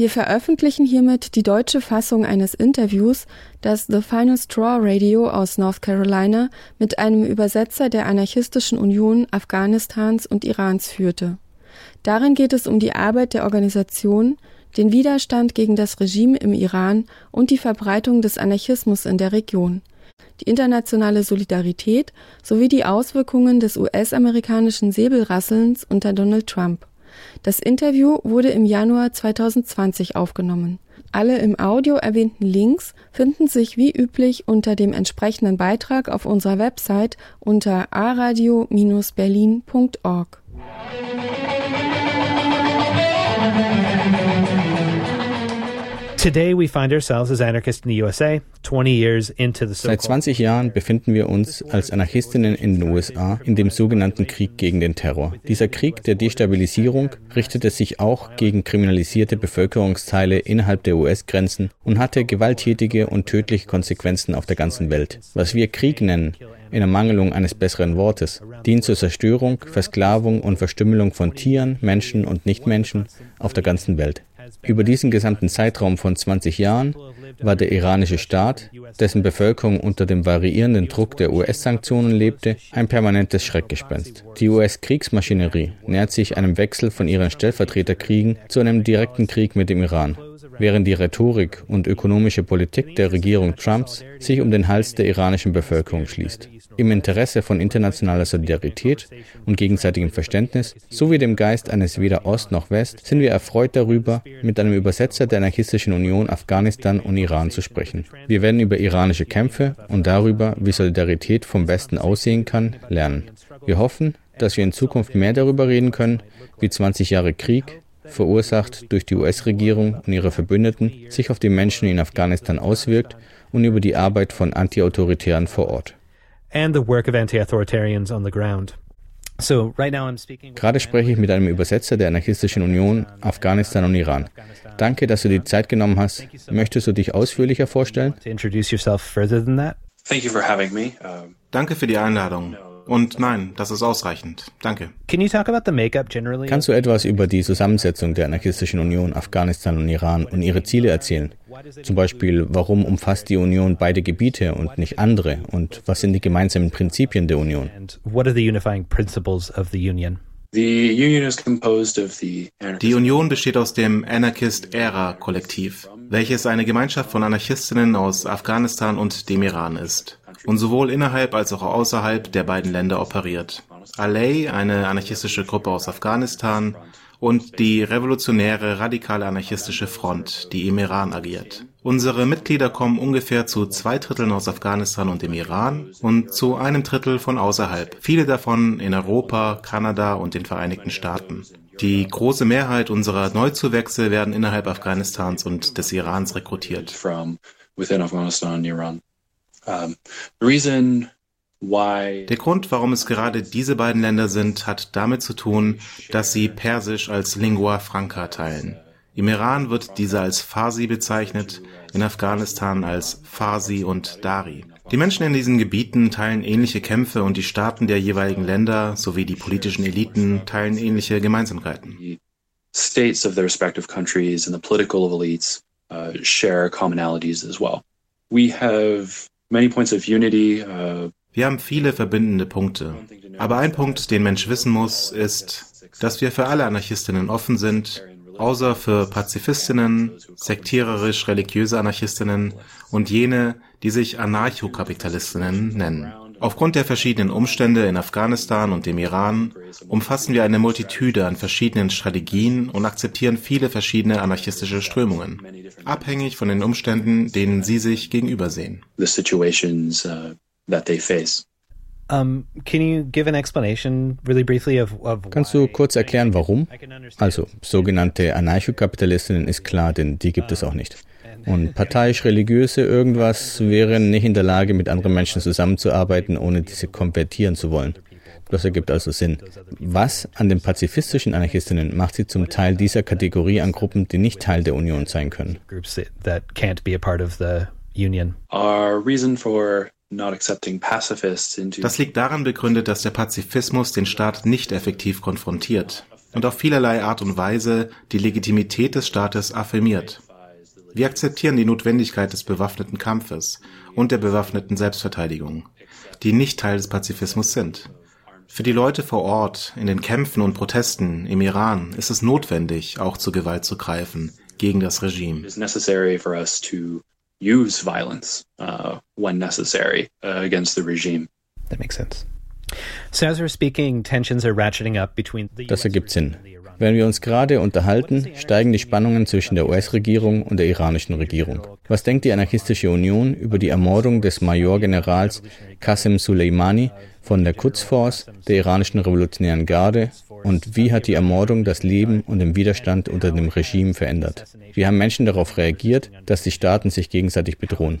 Wir veröffentlichen hiermit die deutsche Fassung eines Interviews, das The Final Straw Radio aus North Carolina mit einem Übersetzer der Anarchistischen Union Afghanistans und Irans führte. Darin geht es um die Arbeit der Organisation, den Widerstand gegen das Regime im Iran und die Verbreitung des Anarchismus in der Region, die internationale Solidarität sowie die Auswirkungen des US-amerikanischen Säbelrasselns unter Donald Trump. Das Interview wurde im Januar 2020 aufgenommen. Alle im Audio erwähnten Links finden sich wie üblich unter dem entsprechenden Beitrag auf unserer Website unter aradio-berlin.org. Today we find ourselves as anarchists in the USA, 20 years into the Seit so-called 20 Jahren befinden wir uns als Anarchistinnen in den USA in dem sogenannten Krieg gegen den Terror. Dieser Krieg der Destabilisierung richtete sich auch gegen kriminalisierte Bevölkerungsteile innerhalb der US-Grenzen und hatte gewalttätige und tödliche Konsequenzen auf der ganzen Welt. Was wir Krieg nennen, in Ermangelung eines besseren Wortes, dient zur Zerstörung, Versklavung und Verstümmelung von Tieren, Menschen und Nichtmenschen auf der ganzen Welt. Über diesen gesamten Zeitraum von 20 Jahren war der iranische Staat, dessen Bevölkerung unter dem variierenden Druck der US-Sanktionen lebte, ein permanentes Schreckgespenst. Die US-Kriegsmaschinerie nähert sich einem Wechsel von ihren Stellvertreterkriegen zu einem direkten Krieg mit dem Iran, während die Rhetorik und ökonomische Politik der Regierung Trumps sich um den Hals der iranischen Bevölkerung schließt. Im Interesse von internationaler Solidarität und gegenseitigem Verständnis sowie dem Geist eines weder Ost noch West sind wir erfreut darüber, mit einem Übersetzer der Anarchistischen Union Afghanistan und Iran zu sprechen. Wir werden über iranische Kämpfe und darüber, wie Solidarität vom Westen aussehen kann, lernen. Wir hoffen, dass wir in Zukunft mehr darüber reden können, wie 20 Jahre Krieg, verursacht durch die US-Regierung und ihre Verbündeten, sich auf die Menschen in Afghanistan auswirkt und über die Arbeit von Antiautoritären vor Ort. Gerade spreche ich mit einem Übersetzer der Anarchistischen Union Afghanistan und Iran. Danke, dass du dir die Zeit genommen hast. Möchtest du dich ausführlicher vorstellen? Danke für die Einladung. Und nein, das ist ausreichend. Danke. Can you talk about the makeup generally? Kannst du etwas über die Zusammensetzung der Anarchistischen Union Afghanistan und Iran und ihre Ziele erzählen? Zum Beispiel, warum umfasst die Union beide Gebiete und nicht andere? Und was sind die gemeinsamen Prinzipien der Union? and what are the unifying principles of the union? the union is composed of the Die anarchist Union besteht aus dem Anarchist Era Kollektiv, welches eine Gemeinschaft von Anarchistinnen aus Afghanistan und dem Iran ist und sowohl innerhalb als auch außerhalb der beiden Länder operiert. Alay, eine anarchistische Gruppe aus Afghanistan, und die revolutionäre radikale anarchistische Front, die im Iran agiert. Unsere Mitglieder kommen ungefähr zu zwei Dritteln aus Afghanistan und dem Iran und zu einem Drittel von außerhalb, viele davon in Europa, Kanada und den Vereinigten Staaten. Die große Mehrheit unserer Neuzuwächse werden innerhalb Afghanistans und des Irans rekrutiert. Der Grund, warum es gerade diese beiden Länder sind, hat damit zu tun, dass sie Persisch als Lingua Franca teilen. Im Iran wird diese als Farsi bezeichnet, in Afghanistan als Farsi und Dari. Die Menschen in diesen Gebieten teilen ähnliche Kämpfe und die Staaten der jeweiligen Länder sowie die politischen Eliten teilen ähnliche Gemeinsamkeiten. states of their respective countries and the political elites uh, share commonalities as well. We have Uh, Wir haben viele verbindende Punkte. Aber ein Punkt, den Mensch wissen muss, ist, dass wir für alle Anarchistinnen offen sind, außer für Pazifistinnen, sektiererisch-religiöse Anarchistinnen und jene, die sich Anarchokapitalistinnen nennen. Aufgrund der verschiedenen Umstände in Afghanistan und dem Iran umfassen wir eine Multitude an verschiedenen Strategien und akzeptieren viele verschiedene anarchistische Strömungen, abhängig von den Umständen, denen sie sich gegenübersehen. the situations uh, that they face. Um, can you give an explanation really briefly of, of Kannst du kurz erklären, warum? Also, sogenannte Anarchokapitalistinnen ist klar, denn die gibt es auch nicht. Und parteiisch-religiöse irgendwas wären nicht in der Lage, mit anderen Menschen zusammenzuarbeiten, ohne diese konvertieren zu wollen. Das ergibt also Sinn. Was an den pazifistischen Anarchistinnen macht sie zum Teil dieser Kategorie an Gruppen, die nicht Teil der Union sein können? Our reason for das liegt daran begründet, dass der Pazifismus den Staat nicht effektiv konfrontiert und auf vielerlei Art und Weise die Legitimität des Staates affirmiert. Wir akzeptieren die Notwendigkeit des bewaffneten Kampfes und der bewaffneten Selbstverteidigung, die nicht Teil des Pazifismus sind. Für die Leute vor Ort, in den Kämpfen und Protesten im Iran, ist es notwendig, auch zur Gewalt zu greifen gegen das Regime use violence uh, when necessary uh, against the regime. That makes sense. So as we're speaking, tensions are ratcheting up between the Das ergibt Sinn. Während wir uns gerade unterhalten, steigen die Spannungen zwischen der US-Regierung und der iranischen Regierung. Was denkt die anarchistische Union über die Ermordung des Majorgenerals Qasem Soleimani von der Quds Force, der iranischen Revolutionären Garde und wie hat die Ermordung das Leben und den Widerstand unter dem Regime verändert? Wie haben Menschen darauf reagiert, dass die Staaten sich gegenseitig bedrohen?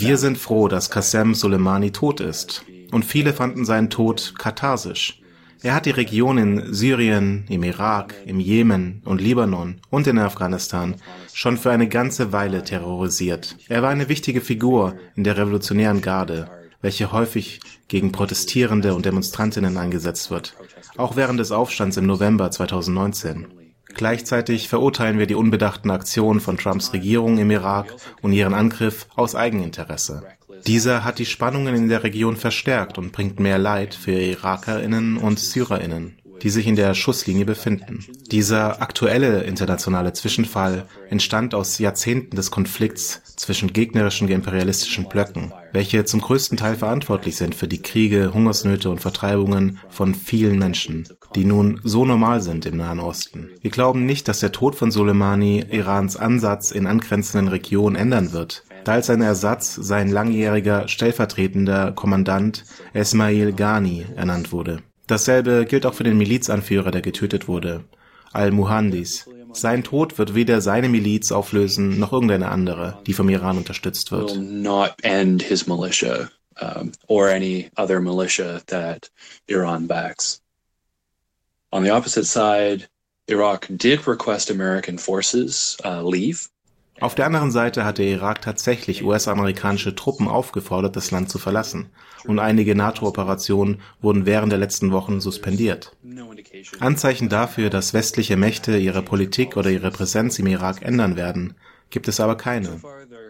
Wir sind froh, dass Qasem Soleimani tot ist. Und viele fanden seinen Tod katharsisch. Er hat die Region in Syrien, im Irak, im Jemen und Libanon und in Afghanistan schon für eine ganze Weile terrorisiert. Er war eine wichtige Figur in der revolutionären Garde, welche häufig gegen Protestierende und Demonstrantinnen eingesetzt wird, auch während des Aufstands im November 2019. Gleichzeitig verurteilen wir die unbedachten Aktionen von Trumps Regierung im Irak und ihren Angriff aus Eigeninteresse. Dieser hat die Spannungen in der Region verstärkt und bringt mehr Leid für Irakerinnen und Syrerinnen, die sich in der Schusslinie befinden. Dieser aktuelle internationale Zwischenfall entstand aus Jahrzehnten des Konflikts zwischen gegnerischen imperialistischen Blöcken, welche zum größten Teil verantwortlich sind für die Kriege, Hungersnöte und Vertreibungen von vielen Menschen, die nun so normal sind im Nahen Osten. Wir glauben nicht, dass der Tod von Soleimani Irans Ansatz in angrenzenden Regionen ändern wird, da als sein Ersatz sein langjähriger stellvertretender Kommandant Esmail Ghani ernannt wurde. Dasselbe gilt auch für den Milizanführer, der getötet wurde, Al-Muhandis. Sein Tod wird weder seine Miliz auflösen, noch irgendeine andere, die vom Iran unterstützt wird. On the opposite side, Iraq did request American forces uh, leave auf der anderen Seite hat der Irak tatsächlich US-amerikanische Truppen aufgefordert, das Land zu verlassen, und einige NATO-Operationen wurden während der letzten Wochen suspendiert. Anzeichen dafür, dass westliche Mächte ihre Politik oder ihre Präsenz im Irak ändern werden, gibt es aber keine.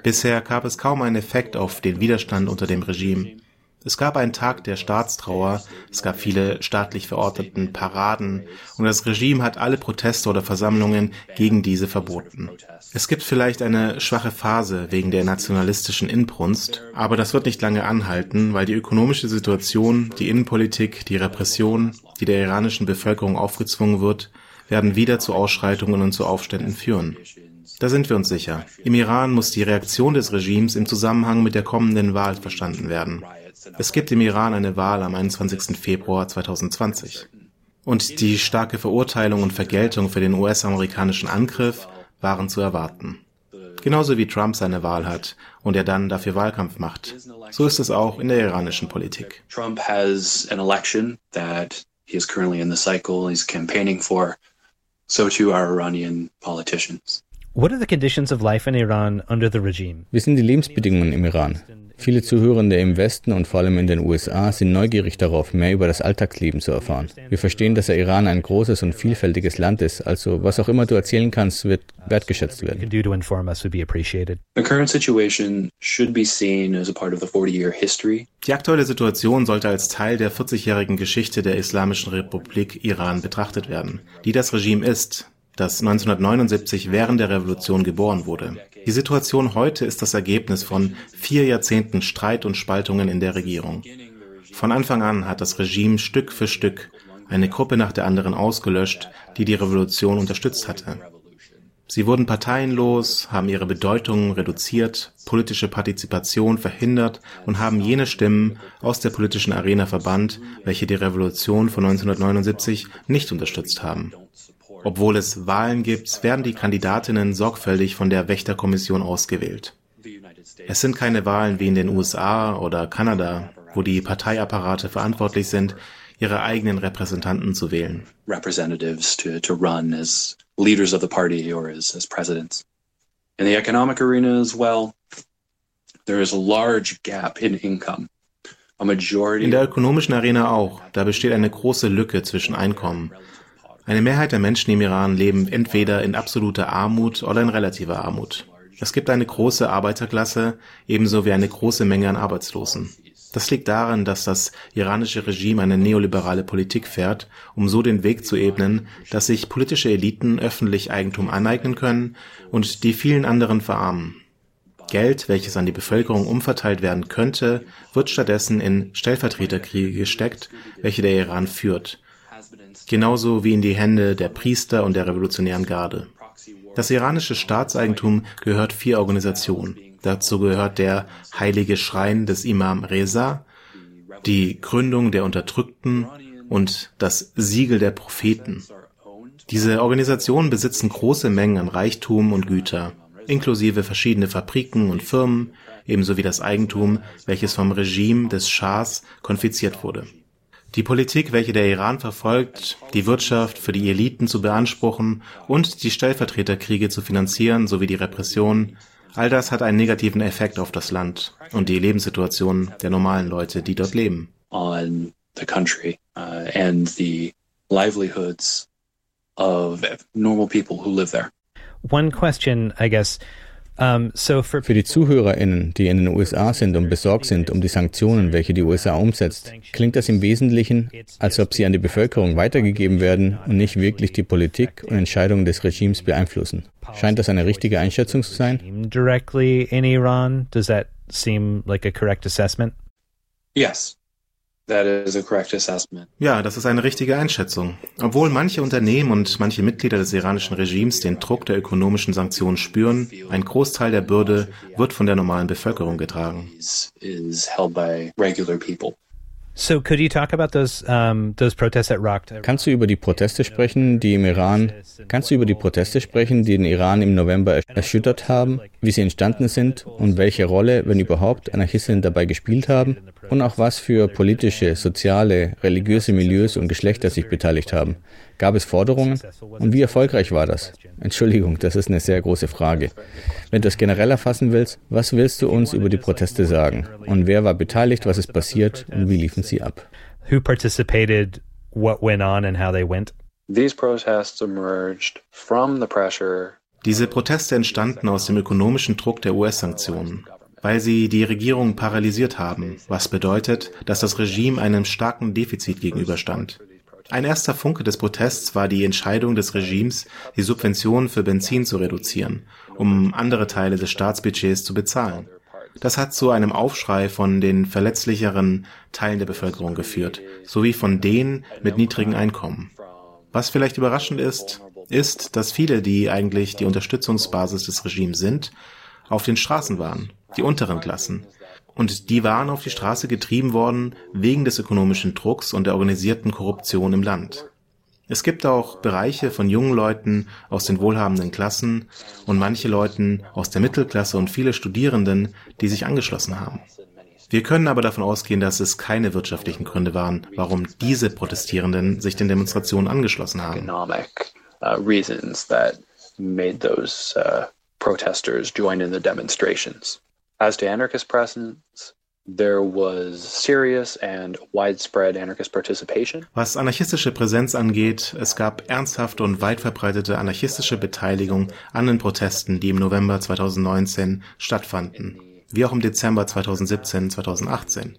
Bisher gab es kaum einen Effekt auf den Widerstand unter dem Regime. Es gab einen Tag der Staatstrauer, es gab viele staatlich verordneten Paraden und das Regime hat alle Proteste oder Versammlungen gegen diese verboten. Es gibt vielleicht eine schwache Phase wegen der nationalistischen Inbrunst, aber das wird nicht lange anhalten, weil die ökonomische Situation, die Innenpolitik, die Repression, die der iranischen Bevölkerung aufgezwungen wird, werden wieder zu Ausschreitungen und zu Aufständen führen. Da sind wir uns sicher. Im Iran muss die Reaktion des Regimes im Zusammenhang mit der kommenden Wahl verstanden werden. Es gibt im Iran eine Wahl am 21. Februar 2020. Und die starke Verurteilung und Vergeltung für den US-amerikanischen Angriff waren zu erwarten. Genauso wie Trump seine Wahl hat und er dann dafür Wahlkampf macht. So ist es auch in der iranischen Politik. Trump has an election that he is currently in the cycle he's campaigning for. So too are Iranian politicians. What are the conditions of life in Iran under the regime? Wie sind die Lebensbedingungen im Iran? Viele Zuhörende im Westen und vor allem in den USA sind neugierig darauf, mehr über das Alltagsleben zu erfahren. Wir verstehen, dass der Iran ein großes und vielfältiges Land ist, also was auch immer du erzählen kannst, wird wertgeschätzt werden. Die aktuelle Situation sollte als Teil der 40-jährigen Geschichte der Islamischen Republik Iran betrachtet werden, die das Regime ist, das 1979 während der Revolution geboren wurde. Die Situation heute ist das Ergebnis von vier Jahrzehnten Streit und Spaltungen in der Regierung. Von Anfang an hat das Regime Stück für Stück eine Gruppe nach der anderen ausgelöscht, die die Revolution unterstützt hatte. Sie wurden parteienlos, haben ihre Bedeutung reduziert, politische Partizipation verhindert und haben jene Stimmen aus der politischen Arena verbannt, welche die Revolution von 1979 nicht unterstützt haben. Obwohl es Wahlen gibt, werden die Kandidatinnen sorgfältig von der Wächterkommission ausgewählt. Es sind keine Wahlen wie in den USA oder Kanada, wo die Parteiapparate verantwortlich sind, ihre eigenen Repräsentanten zu wählen. In the economic arena as well, there is a large gap in income. In der ökonomischen Arena auch. Da besteht eine große Lücke zwischen Einkommen. Eine Mehrheit der Menschen im Iran leben entweder in absoluter Armut oder in relativer Armut. Es gibt eine große Arbeiterklasse, ebenso wie eine große Menge an Arbeitslosen. Das liegt daran, dass das iranische Regime eine neoliberale Politik fährt, um so den Weg zu ebnen, dass sich politische Eliten öffentlich Eigentum aneignen können und die vielen anderen verarmen. Geld, welches an die Bevölkerung umverteilt werden könnte, wird stattdessen in Stellvertreterkriege gesteckt, welche der Iran führt, genauso wie in die Hände der Priester und der revolutionären Garde. Das iranische Staatseigentum gehört vier Organisationen. Dazu gehört der Heilige Schrein des Imam Reza, die Gründung der Unterdrückten und das Siegel der Propheten. Diese Organisationen besitzen große Mengen an Reichtum und Güter, inklusive verschiedene Fabriken und Firmen, ebenso wie das Eigentum, welches vom Regime des Schahs konfisziert wurde. Die Politik, welche der Iran verfolgt, die Wirtschaft für die Eliten zu beanspruchen und die Stellvertreterkriege zu finanzieren sowie die Repression, all das hat einen negativen Effekt auf das Land und die Lebenssituation der normalen Leute, die dort leben. on the country uh, and the livelihoods of normal people who live there. One question, I guess. So for Für die ZuhörerInnen, die in den USA sind und besorgt sind um die Sanktionen, welche die USA umsetzt, klingt das im Wesentlichen, als ob sie an die Bevölkerung weitergegeben werden und nicht wirklich die Politik und Entscheidungen des Regimes beeinflussen. Scheint das eine richtige Einschätzung zu sein? directly in Iran, does that seem like a correct assessment? Yes, Ja, das ist eine richtige Einschätzung. Obwohl manche Unternehmen und manche Mitglieder des iranischen Regimes den Druck der ökonomischen Sanktionen spüren, ein Großteil der Bürde wird von der normalen Bevölkerung getragen. So could you talk about those um, those protests at Raqqa? Kannst du über die Proteste sprechen, die im Iran, kannst du über die Proteste sprechen, die den Iran im November ersch- erschüttert haben, wie sie entstanden sind und welche Rolle, wenn überhaupt, Anarchistinnen dabei gespielt haben und auch was für politische, soziale, religiöse Milieus und Geschlechter sich beteiligt haben? Gab es Forderungen? Und wie erfolgreich war das? Entschuldigung, das ist eine sehr große Frage. Wenn du es generell erfassen willst, was willst du uns über die Proteste sagen? Und wer war beteiligt, was ist passiert und wie liefen sie ab? Who participated? What went on and how they went? These protests emerged from the pressure Diese Proteste entstanden aus dem ökonomischen Druck der US-Sanktionen, weil sie die Regierung paralysiert haben, was bedeutet, dass das Regime einem starken Defizit gegenüberstand. Ein erster Funke des Protests war die Entscheidung des Regimes, die Subventionen für Benzin zu reduzieren, um andere Teile des Staatsbudgets zu bezahlen. Das hat zu einem Aufschrei von den verletzlicheren Teilen der Bevölkerung geführt, sowie von denen mit niedrigen Einkommen. Was vielleicht überraschend ist, ist, dass viele, die eigentlich die Unterstützungsbasis des Regimes sind, auf den Straßen waren, die unteren Klassen. Und die waren auf die Straße getrieben worden wegen des ökonomischen Drucks und der organisierten Korruption im Land. Es gibt auch Bereiche von jungen Leuten aus den wohlhabenden Klassen und manche Leuten aus der Mittelklasse und viele Studierenden, die sich angeschlossen haben. Wir können aber davon ausgehen, dass es keine wirtschaftlichen Gründe waren, warum diese Protestierenden sich den Demonstrationen angeschlossen haben. uh, reasons that made those uh, protesters join in the demonstrations. As to anarchist presence, there was serious and widespread anarchist participation. Was anarchistische Präsenz angeht, es gab ernsthafte und weit verbreitete anarchistische Beteiligung an den Protesten, die im November 2019 stattfanden, wie auch im Dezember 2017, 2018.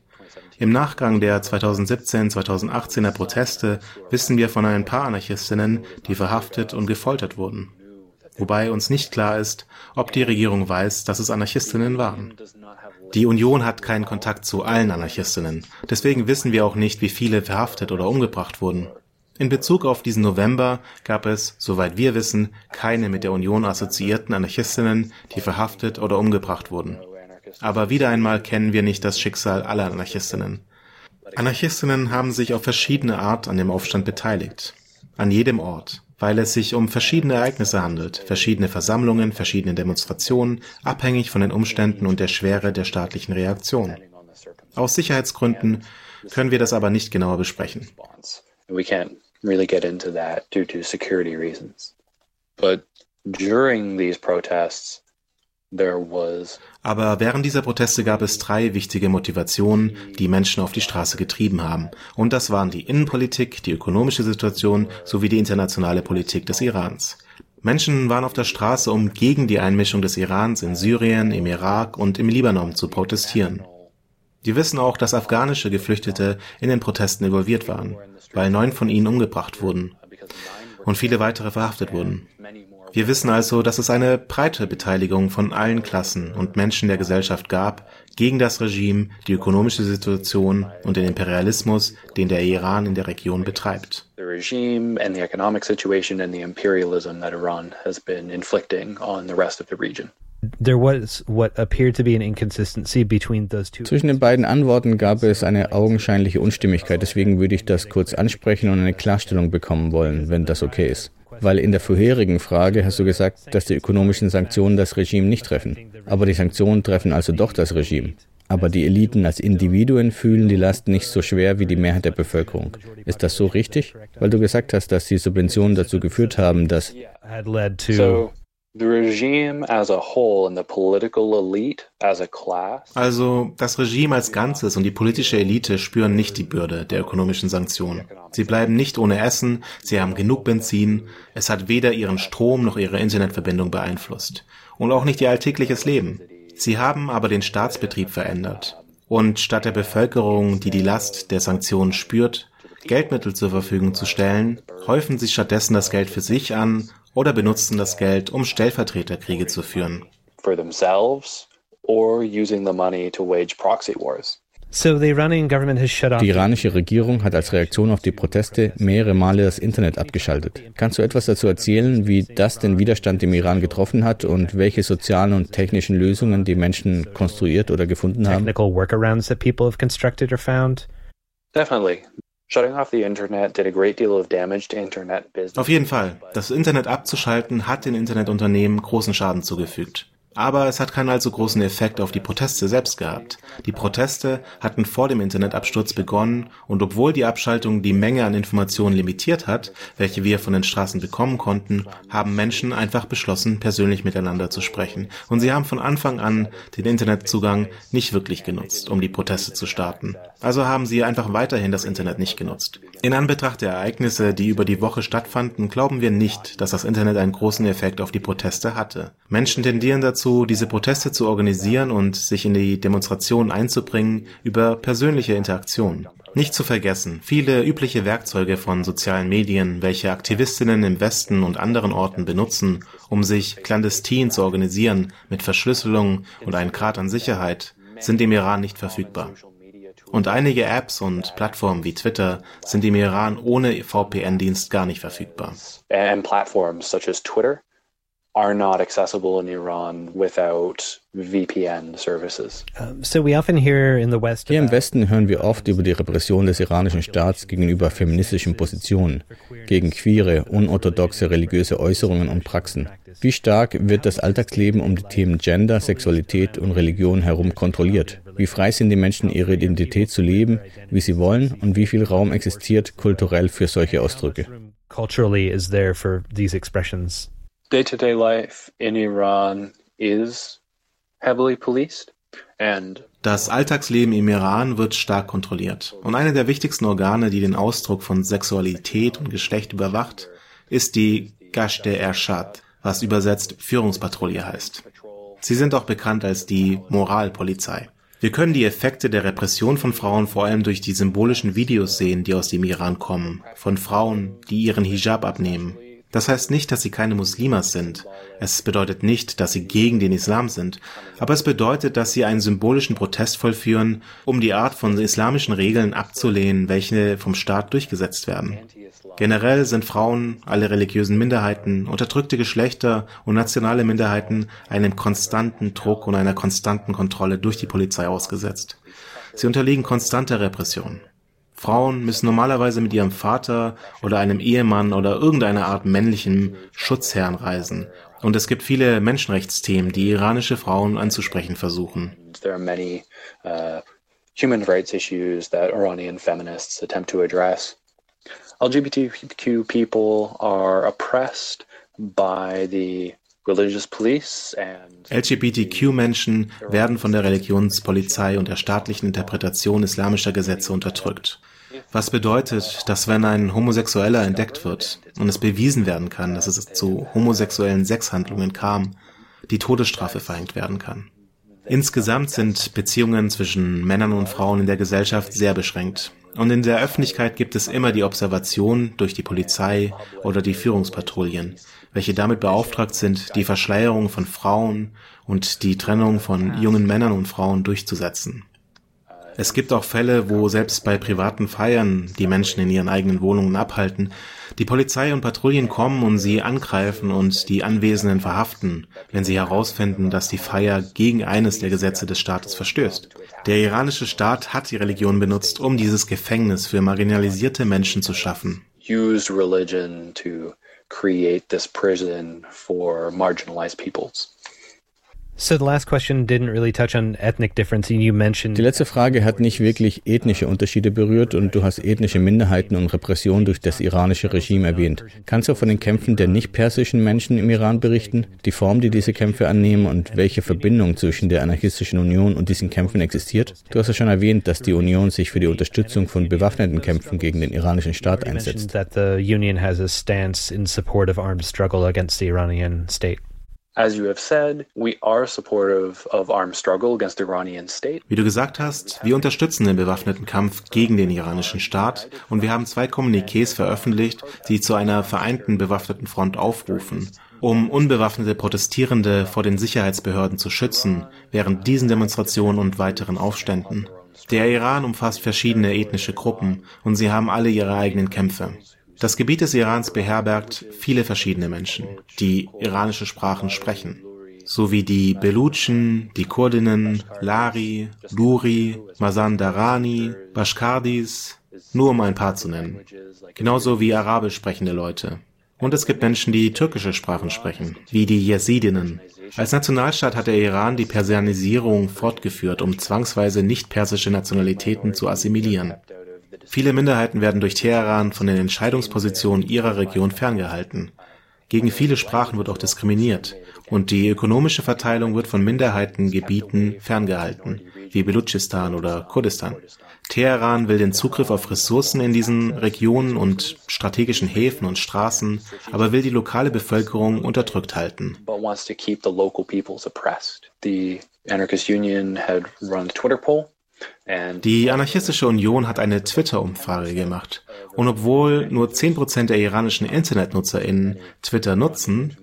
Im Nachgang der 2017-2018er Proteste wissen wir von ein paar Anarchistinnen, die verhaftet und gefoltert wurden. Wobei uns nicht klar ist, ob die Regierung weiß, dass es Anarchistinnen waren. Die Union hat keinen Kontakt zu allen Anarchistinnen. Deswegen wissen wir auch nicht, wie viele verhaftet oder umgebracht wurden. In Bezug auf diesen November gab es, soweit wir wissen, keine mit der Union assoziierten Anarchistinnen, die verhaftet oder umgebracht wurden. Aber wieder einmal kennen wir nicht das Schicksal aller Anarchistinnen. Anarchistinnen haben sich auf verschiedene Art an dem Aufstand beteiligt. An jedem Ort, weil es sich um verschiedene Ereignisse handelt, verschiedene Versammlungen, verschiedene Demonstrationen, abhängig von den Umständen und der Schwere der staatlichen Reaktion. Aus Sicherheitsgründen können wir das aber nicht genauer besprechen. But during these protests, aber während dieser Proteste gab es drei wichtige Motivationen, die Menschen auf die Straße getrieben haben. Und das waren die Innenpolitik, die ökonomische Situation sowie die internationale Politik des Irans. Menschen waren auf der Straße, um gegen die Einmischung des Irans in Syrien, im Irak und im Libanon zu protestieren. Wir wissen auch, dass afghanische Geflüchtete in den Protesten involviert waren, weil neun von ihnen umgebracht wurden und viele weitere verhaftet wurden. Wir wissen also, dass es eine breite Beteiligung von allen Klassen und Menschen der Gesellschaft gab gegen das Regime, die ökonomische Situation und den Imperialismus, den der Iran in der Region betreibt. The regime and the economic situation and the imperialism that Iran has been inflicting on the rest of the region. Zwischen den beiden Antworten gab es eine augenscheinliche Unstimmigkeit, deswegen würde ich das kurz ansprechen und eine Klarstellung bekommen wollen, wenn das okay ist. Weil in der vorherigen Frage hast du gesagt, dass die ökonomischen Sanktionen das Regime nicht treffen. Aber die Sanktionen treffen also doch das Regime. Aber die Eliten als Individuen fühlen die Last nicht so schwer wie die Mehrheit der Bevölkerung. Ist das so richtig? Weil du gesagt hast, dass die Subventionen dazu geführt haben, dass also das Regime als Ganzes und die politische Elite spüren nicht die Bürde der ökonomischen Sanktionen. Sie bleiben nicht ohne Essen, sie haben genug Benzin, es hat weder ihren Strom noch ihre Internetverbindung beeinflusst und auch nicht ihr alltägliches Leben. Sie haben aber den Staatsbetrieb verändert. Und statt der Bevölkerung, die die Last der Sanktionen spürt, Geldmittel zur Verfügung zu stellen, häufen sie stattdessen das Geld für sich an oder benutzten das Geld, um Stellvertreterkriege zu führen. For themselves or using the money to wage proxy wars. Die iranische Regierung hat als Reaktion auf die Proteste mehrere Male das Internet abgeschaltet. Kannst du etwas dazu erzählen, wie das den Widerstand im Iran getroffen hat und welche sozialen und technischen Lösungen die Menschen konstruiert oder gefunden haben? Definitely. Auf jeden Fall. Das Internet abzuschalten hat den Internetunternehmen großen Schaden zugefügt. Aber es hat keinen allzu großen Effekt auf die Proteste selbst gehabt. Die Proteste hatten vor dem Internetabsturz begonnen und obwohl die Abschaltung die Menge an Informationen limitiert hat, welche wir von den Straßen bekommen konnten, haben Menschen einfach beschlossen, persönlich miteinander zu sprechen. Und sie haben von Anfang an den Internetzugang nicht wirklich genutzt, um die Proteste zu starten. Also haben sie einfach weiterhin das Internet nicht genutzt. In Anbetracht der Ereignisse, die über die Woche stattfanden, glauben wir nicht, dass das Internet einen großen Effekt auf die Proteste hatte. Menschen tendieren dazu, diese Proteste zu organisieren und sich in die Demonstrationen einzubringen über persönliche Interaktion. Nicht zu vergessen, viele übliche Werkzeuge von sozialen Medien, welche Aktivistinnen im Westen und anderen Orten benutzen, um sich clandestin zu organisieren mit Verschlüsselung und einem Grad an Sicherheit, sind im Iran nicht verfügbar. Und einige Apps und Plattformen wie Twitter sind im Iran ohne VPN-Dienst gar nicht verfügbar. And platforms such as Twitter are not accessible in Iran without VPN services. Hier im Westen hören wir oft über die Repression des iranischen Staats gegenüber feministischen Positionen, gegen queere, unorthodoxe religiöse Äußerungen und Praxen. Wie stark wird das Alltagsleben um die Themen Gender, Sexualität und Religion herum kontrolliert? Wie frei sind die Menschen, ihre Identität zu leben, wie sie wollen und wie viel Raum existiert kulturell für solche Ausdrücke? Culturally is there for these expressions day-to-day life in Iran is heavily policed das Alltagsleben im Iran wird stark kontrolliert. Und eine der wichtigsten Organe, die den Ausdruck von Sexualität und Geschlecht überwacht, ist die Gashte Ershad, was übersetzt Führungspatrouille heißt. Sie sind auch bekannt als die Moralpolizei. Wir können die Effekte der Repression von Frauen vor allem durch die symbolischen Videos sehen, die aus dem Iran kommen, von Frauen, die ihren Hijab abnehmen, das heißt nicht, dass sie keine Muslimas sind. Es bedeutet nicht, dass sie gegen den Islam sind. Aber es bedeutet, dass sie einen symbolischen Protest vollführen, um die Art von islamischen Regeln abzulehnen, welche vom Staat durchgesetzt werden. Generell sind Frauen, alle religiösen Minderheiten, unterdrückte Geschlechter und nationale Minderheiten einem konstanten Druck und einer konstanten Kontrolle durch die Polizei ausgesetzt. Sie unterliegen konstanter Repression. Frauen müssen normalerweise mit ihrem Vater oder einem Ehemann oder irgendeiner Art männlichen Schutzherrn reisen. Und es gibt viele Menschenrechtsthemen, die iranische Frauen anzusprechen versuchen. There are many uh, human rights issues that Iranian feminists attempt to address. LGBTQ people are oppressed by the religious police and LGBTQ-Menschen werden von der Religionspolizei und der staatlichen Interpretation islamischer Gesetze unterdrückt. Was bedeutet, dass wenn ein Homosexueller entdeckt wird und es bewiesen werden kann, dass es zu homosexuellen Sexhandlungen kam, die Todesstrafe verhängt werden kann. Insgesamt sind Beziehungen zwischen Männern und Frauen in der Gesellschaft sehr beschränkt. Und in der Öffentlichkeit gibt es immer die Observation durch die Polizei oder die Führungspatrouillen, welche damit beauftragt sind, die Verschleierung von Frauen und die Trennung von jungen Männern und Frauen durchzusetzen. Es gibt auch Fälle, wo selbst bei privaten Feiern die Menschen in ihren eigenen Wohnungen abhalten, die Polizei und Patrouillen kommen und sie angreifen und die Anwesenden verhaften, wenn sie herausfinden, dass die Feier gegen eines der Gesetze des Staates verstößt. Der iranische Staat hat die Religion benutzt, um dieses Gefängnis für marginalisierte Menschen zu schaffen. used religion to create this prison for marginalized peoples. So the last question didn't really touch on ethnic difference. You mentioned Die letzte Frage hat nicht wirklich ethnische Unterschiede berührt und du hast ethnische Minderheiten und Repression durch das iranische Regime erwähnt. Kannst du von den Kämpfen der nicht-persischen Menschen im Iran berichten, die Form, die diese Kämpfe annehmen und welche Verbindung zwischen der anarchistischen Union und diesen Kämpfen existiert? Du hast ja schon erwähnt, dass die Union sich für die Unterstützung von bewaffneten Kämpfen gegen den iranischen Staat einsetzt. Wie du gesagt hast, wir unterstützen den bewaffneten Kampf gegen den iranischen Staat und wir haben zwei Kommuniqués veröffentlicht, die zu einer vereinten bewaffneten Front aufrufen, um unbewaffnete Protestierende vor den Sicherheitsbehörden zu schützen, während diesen Demonstrationen und weiteren Aufständen. Der Iran umfasst verschiedene ethnische Gruppen und sie haben alle ihre eigenen Kämpfe. Das Gebiet des Irans beherbergt viele verschiedene Menschen, die iranische Sprachen sprechen, sowie die Belutschen, die Kurdinnen, Lari, Luri, Mazandarani, Bashkardis, nur um ein paar zu nennen. Genauso wie arabisch sprechende Leute. Und es gibt Menschen, die türkische Sprachen sprechen, wie die Jesidinnen. Als Nationalstaat hat der Iran die Persianisierung fortgeführt, um zwangsweise nicht-persische Nationalitäten zu assimilieren. Viele Minderheiten werden durch Teheran von den Entscheidungspositionen ihrer Region ferngehalten. Gegen viele Sprachen wird auch diskriminiert und die ökonomische Verteilung wird von Minderheitengebieten ferngehalten, wie Belutschistan oder Kurdistan. Teheran will den Zugriff auf Ressourcen in diesen Regionen und strategischen Häfen und Straßen, aber will die lokale Bevölkerung unterdrückt halten. the. The Anarchist Union had run a Twitter poll, Die anarchistische Union hat eine Twitter-Umfrage gemacht. Und obwohl nur 10% der iranischen InternetnutzerInnen Twitter nutzen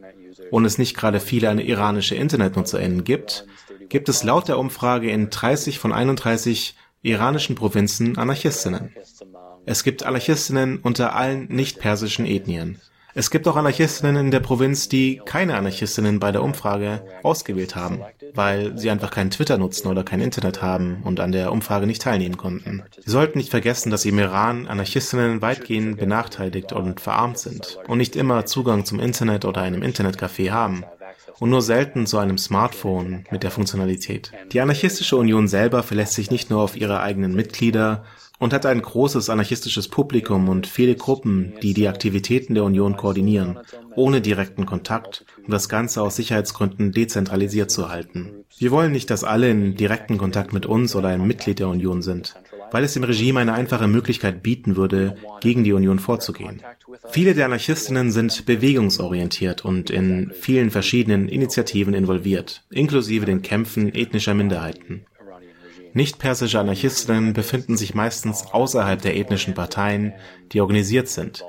und es nicht gerade viele iranische InternetnutzerInnen gibt, gibt es laut der Umfrage in 30 von 31 iranischen Provinzen Anarchistinnen. Es gibt Anarchistinnen unter allen nicht-persischen Ethnien. Es gibt auch Anarchistinnen in der Provinz, die keine Anarchistinnen bei der Umfrage ausgewählt haben, weil sie einfach keinen Twitter nutzen oder kein Internet haben und an der Umfrage nicht teilnehmen konnten. Sie sollten nicht vergessen, dass im Iran Anarchistinnen weitgehend benachteiligt und verarmt sind und nicht immer Zugang zum Internet oder einem Internetcafé haben und nur selten zu einem Smartphone mit der Funktionalität. Die Anarchistische Union selber verlässt sich nicht nur auf ihre eigenen Mitglieder und hat ein großes anarchistisches Publikum und viele Gruppen, die die Aktivitäten der Union koordinieren, ohne direkten Kontakt, um das Ganze aus Sicherheitsgründen dezentralisiert zu halten. Wir wollen nicht, dass alle in direkten Kontakt mit uns oder einem Mitglied der Union sind, weil es dem Regime eine einfache Möglichkeit bieten würde, gegen die Union vorzugehen. Viele der Anarchistinnen sind bewegungsorientiert und in vielen verschiedenen Initiativen involviert, inklusive den Kämpfen ethnischer Minderheiten. Nicht-persische Anarchistinnen befinden sich meistens außerhalb der ethnischen Parteien, die organisiert sind.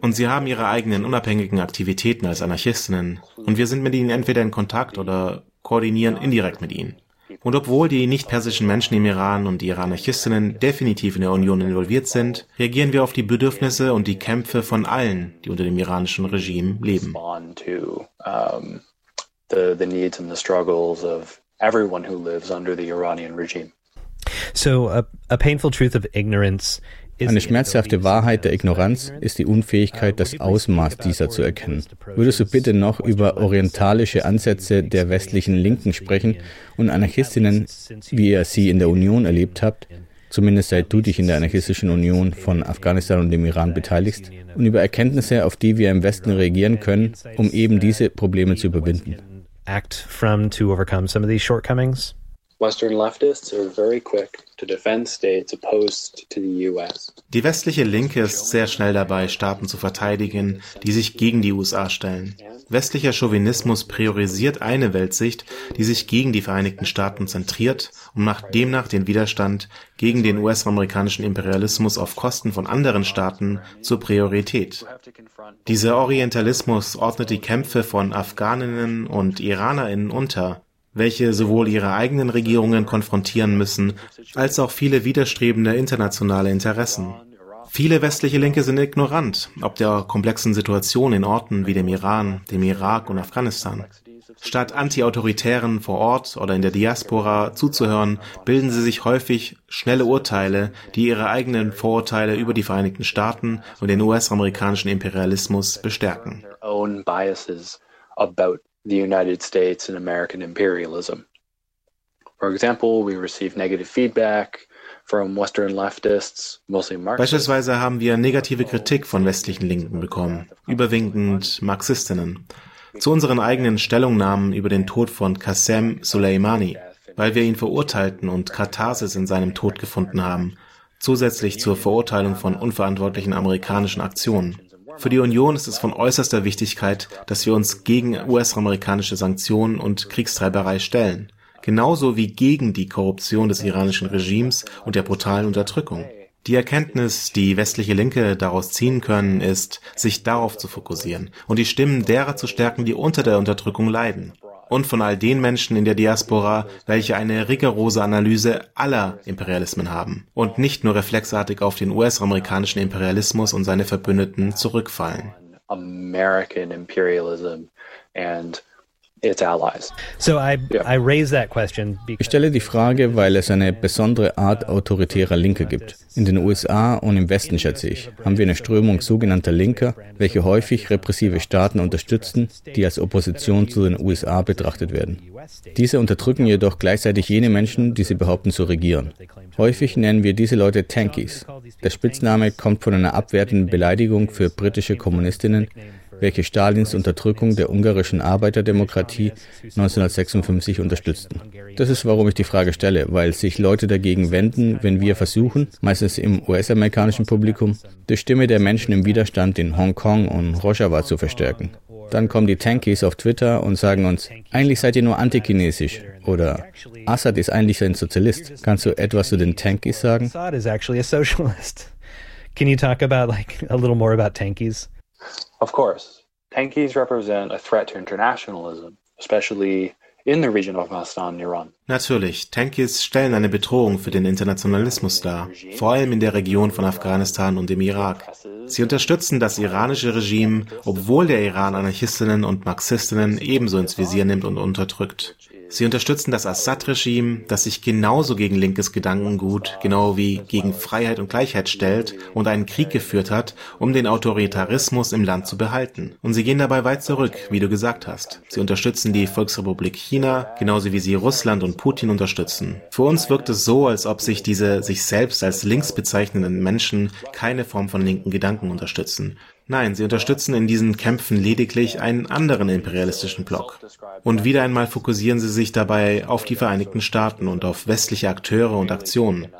Und sie haben ihre eigenen unabhängigen Aktivitäten als Anarchistinnen und wir sind mit ihnen entweder in Kontakt oder koordinieren indirekt mit ihnen. Und obwohl die nicht-persischen Menschen im Iran und ihre Anarchistinnen definitiv in der Union involviert sind, reagieren wir auf die Bedürfnisse und die Kämpfe von allen, die unter dem iranischen Regime leben. So a, a painful truth of ignorance eine schmerzhafte Wahrheit der Ignoranz ist die Unfähigkeit, das Ausmaß dieser zu erkennen. Würdest du bitte noch über orientalische Ansätze der westlichen Linken sprechen und Anarchistinnen, wie ihr sie in der Union erlebt habt, zumindest seit du dich in der anarchistischen Union von Afghanistan und dem Iran beteiligst, und über Erkenntnisse, auf die wir im Westen reagieren können, um eben diese Probleme zu überwinden. Act from to overcome some of these shortcomings. Die westliche Linke ist sehr schnell dabei, Staaten zu verteidigen, die sich gegen die USA stellen. Westlicher Chauvinismus priorisiert eine Weltsicht, die sich gegen die Vereinigten Staaten zentriert und macht demnach den Widerstand gegen den US-amerikanischen Imperialismus auf Kosten von anderen Staaten zur Priorität. Dieser Orientalismus ordnet die Kämpfe von Afghaninnen und Iranerinnen unter welche sowohl ihre eigenen Regierungen konfrontieren müssen, als auch viele widerstrebende internationale Interessen. Viele westliche Linke sind ignorant, ob der komplexen Situation in Orten wie dem Iran, dem Irak und Afghanistan. Statt Antiautoritären vor Ort oder in der Diaspora zuzuhören, bilden sie sich häufig schnelle Urteile, die ihre eigenen Vorurteile über die Vereinigten Staaten und den US-amerikanischen Imperialismus bestärken the United States and American imperialism. For example, we receive negative feedback from Western leftists, mostly Marxists. Beispielsweise haben wir negative Kritik von westlichen Linken bekommen, überwiegend Marxistinnen, zu unseren eigenen Stellungnahmen über den Tod von Qasem Soleimani, weil wir ihn verurteilten und Katharsis in seinem Tod gefunden haben, zusätzlich zur Verurteilung von unverantwortlichen amerikanischen Aktionen. Für die Union ist es von äußerster Wichtigkeit, dass wir uns gegen US-amerikanische Sanktionen und Kriegstreiberei stellen, genauso wie gegen die Korruption des iranischen Regimes und der brutalen Unterdrückung. Die Erkenntnis, die westliche Linke daraus ziehen können, ist, sich darauf zu fokussieren und die Stimmen derer zu stärken, die unter der Unterdrückung leiden und von all den Menschen in der Diaspora, welche eine rigorose Analyse aller Imperialismen haben und nicht nur reflexartig auf den US-amerikanischen Imperialismus und seine Verbündeten zurückfallen. American imperialism and ich stelle die Frage, weil es eine besondere Art autoritärer Linke gibt. In den USA und im Westen, schätze ich, haben wir eine Strömung sogenannter Linker, welche häufig repressive Staaten unterstützen, die als Opposition zu den USA betrachtet werden. Diese unterdrücken jedoch gleichzeitig jene Menschen, die sie behaupten zu regieren. Häufig nennen wir diese Leute Tankies. Der Spitzname kommt von einer abwertenden Beleidigung für britische Kommunistinnen, welche Stalins Unterdrückung der ungarischen Arbeiterdemokratie 1956 unterstützten. Das ist, warum ich die Frage stelle, weil sich Leute dagegen wenden, wenn wir versuchen, meistens im US-amerikanischen Publikum, die Stimme der Menschen im Widerstand in Hongkong und Rojava zu verstärken. Dann kommen die Tankies auf Twitter und sagen uns, eigentlich seid ihr nur antichinesisch oder Assad ist eigentlich ein Sozialist. Kannst du etwas zu den Tankies sagen? Assad is actually a socialist. Can you talk about like a little more about Tankies? Of course, tankies represent a threat to internationalism, especially in the region of Afghanistan and Iran. Natürlich, Tankies stellen eine Bedrohung für den Internationalismus dar, vor allem in der Region von Afghanistan und dem Irak. Sie unterstützen das iranische Regime, obwohl der Iran Anarchistinnen und Marxistinnen ebenso ins Visier nimmt und unterdrückt. Sie unterstützen das Assad-Regime, das sich genauso gegen linkes Gedankengut, genau wie gegen Freiheit und Gleichheit stellt und einen Krieg geführt hat, um den Autoritarismus im Land zu behalten. Und sie gehen dabei weit zurück, wie du gesagt hast. Sie unterstützen die Volksrepublik China, genauso wie sie Russland und Putin unterstützen. Für uns wirkt es so, als ob sich diese sich selbst als links bezeichnenden Menschen keine Form von linken Gedanken unterstützen. Nein, sie unterstützen in diesen Kämpfen lediglich einen anderen imperialistischen Block. Und wieder einmal fokussieren sie sich dabei auf die Vereinigten Staaten und auf westliche Akteure und Aktionen,